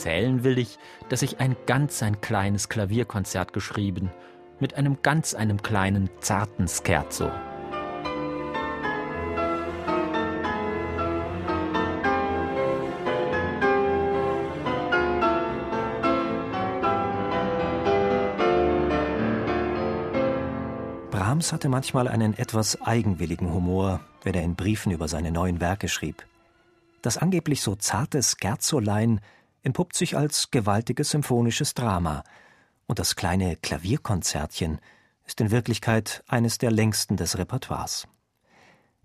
Erzählen will ich, dass ich ein ganz ein kleines Klavierkonzert geschrieben, mit einem ganz einem kleinen zarten Scherzo. Brahms hatte manchmal einen etwas eigenwilligen Humor, wenn er in Briefen über seine neuen Werke schrieb. Das angeblich so zarte Scherzolein entpuppt sich als gewaltiges symphonisches Drama, und das kleine Klavierkonzertchen ist in Wirklichkeit eines der längsten des Repertoires.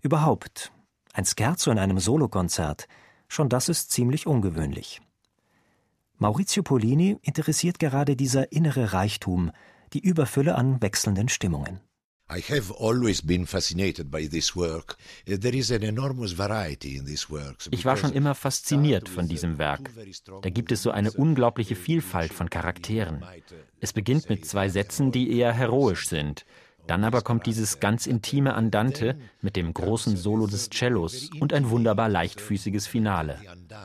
Überhaupt, ein Scherzo in einem Solokonzert, schon das ist ziemlich ungewöhnlich. Maurizio Polini interessiert gerade dieser innere Reichtum, die Überfülle an wechselnden Stimmungen. I have always been fascinated by this work. There is an enormous variety in these works. Ich war schon immer fasziniert von diesem Werk. Da gibt es so eine unglaubliche Vielfalt von Charakteren. Es beginnt mit zwei Sätzen, die eher heroisch sind. Dann aber kommt dieses ganz intime Andante mit dem großen Solo des Cellos und ein wunderbar leichtfüßiges Finale.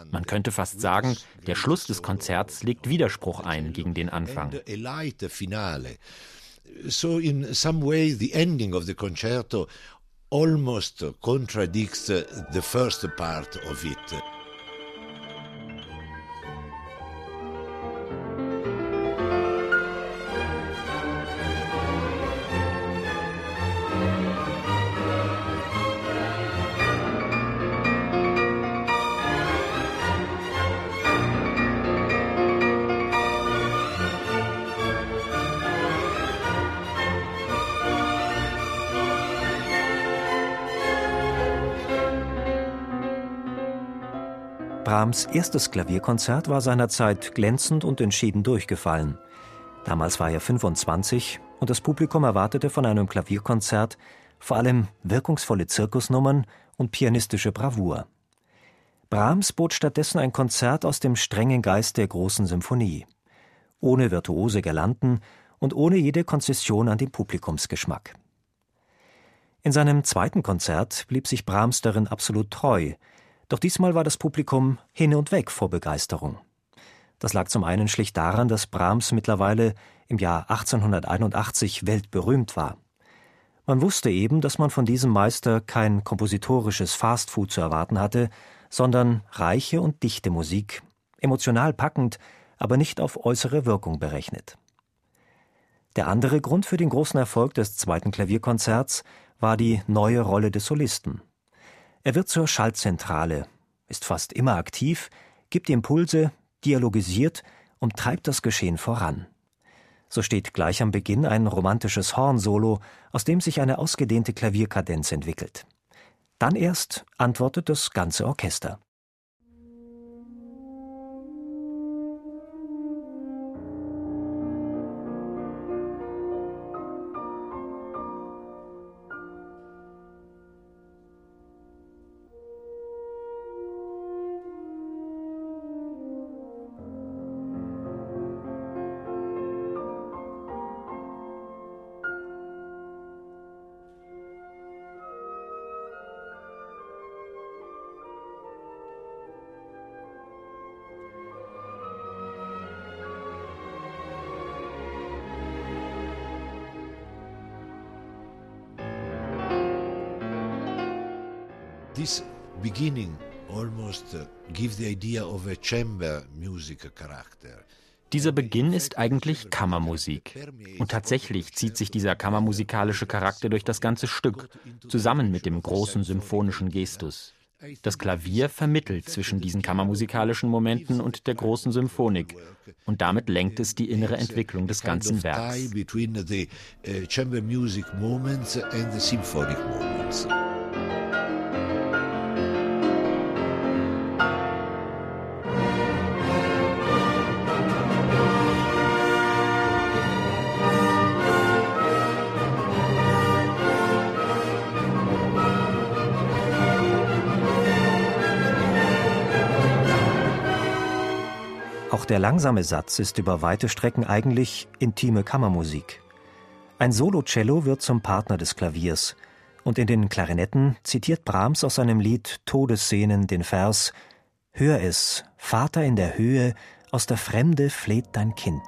Man könnte fast sagen, der Schluss des Konzerts legt Widerspruch ein gegen den Anfang. So, in some way, the ending of the concerto almost contradicts uh, the first part of it. Brahms erstes Klavierkonzert war seinerzeit glänzend und entschieden durchgefallen. Damals war er 25 und das Publikum erwartete von einem Klavierkonzert vor allem wirkungsvolle Zirkusnummern und pianistische Bravour. Brahms bot stattdessen ein Konzert aus dem strengen Geist der großen Symphonie, ohne virtuose Girlanden und ohne jede Konzession an den Publikumsgeschmack. In seinem zweiten Konzert blieb sich Brahms darin absolut treu, doch diesmal war das Publikum hin und weg vor Begeisterung. Das lag zum einen schlicht daran, dass Brahms mittlerweile im Jahr 1881 weltberühmt war. Man wusste eben, dass man von diesem Meister kein kompositorisches Fastfood zu erwarten hatte, sondern reiche und dichte Musik, emotional packend, aber nicht auf äußere Wirkung berechnet. Der andere Grund für den großen Erfolg des zweiten Klavierkonzerts war die neue Rolle des Solisten. Er wird zur Schaltzentrale, ist fast immer aktiv, gibt Impulse, dialogisiert und treibt das Geschehen voran. So steht gleich am Beginn ein romantisches Hornsolo, aus dem sich eine ausgedehnte Klavierkadenz entwickelt. Dann erst antwortet das ganze Orchester. This beginning almost gives the idea of a chamber music character. Dieser Beginn ist eigentlich Kammermusik. Und tatsächlich zieht sich dieser kammermusikalische Charakter durch das ganze Stück, zusammen mit dem großen symphonischen Gestus. Das Klavier vermittelt zwischen diesen kammermusikalischen Momenten und der großen Symphonik. Und damit lenkt es die innere Entwicklung des ganzen Werks. Auch der langsame Satz ist über weite Strecken eigentlich intime Kammermusik. Ein Solocello wird zum Partner des Klaviers, und in den Klarinetten zitiert Brahms aus seinem Lied Todessehnen den Vers Hör es, Vater in der Höhe, aus der Fremde fleht dein Kind.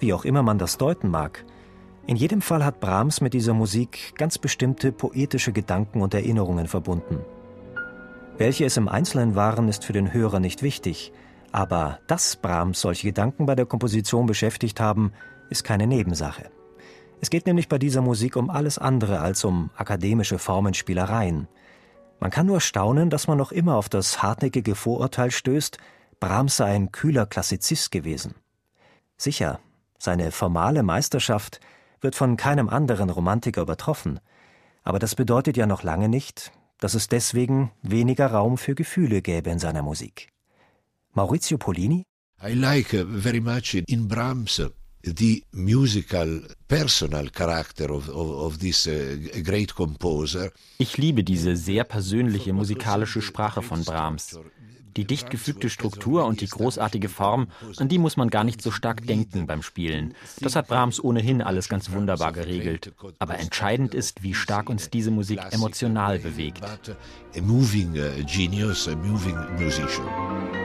Wie auch immer man das deuten mag, in jedem Fall hat Brahms mit dieser Musik ganz bestimmte poetische Gedanken und Erinnerungen verbunden. Welche es im Einzelnen waren, ist für den Hörer nicht wichtig, aber dass Brahms solche Gedanken bei der Komposition beschäftigt haben, ist keine Nebensache. Es geht nämlich bei dieser Musik um alles andere als um akademische Formenspielereien. Man kann nur staunen, dass man noch immer auf das hartnäckige Vorurteil stößt, Brahms sei ein kühler Klassizist gewesen. Sicher, seine formale Meisterschaft wird von keinem anderen Romantiker übertroffen, aber das bedeutet ja noch lange nicht, dass es deswegen weniger Raum für Gefühle gäbe in seiner Musik. Maurizio Polini? I like very much in Brahms the musical personal character of, of, of this uh, great composer. Ich liebe diese sehr persönliche musikalische Sprache von Brahms. Die dicht gefügte Struktur und die großartige Form, an die muss man gar nicht so stark denken beim Spielen. Das hat Brahms ohnehin alles ganz wunderbar geregelt. Aber entscheidend ist, wie stark uns diese Musik emotional bewegt. A moving uh, genius, a moving musician.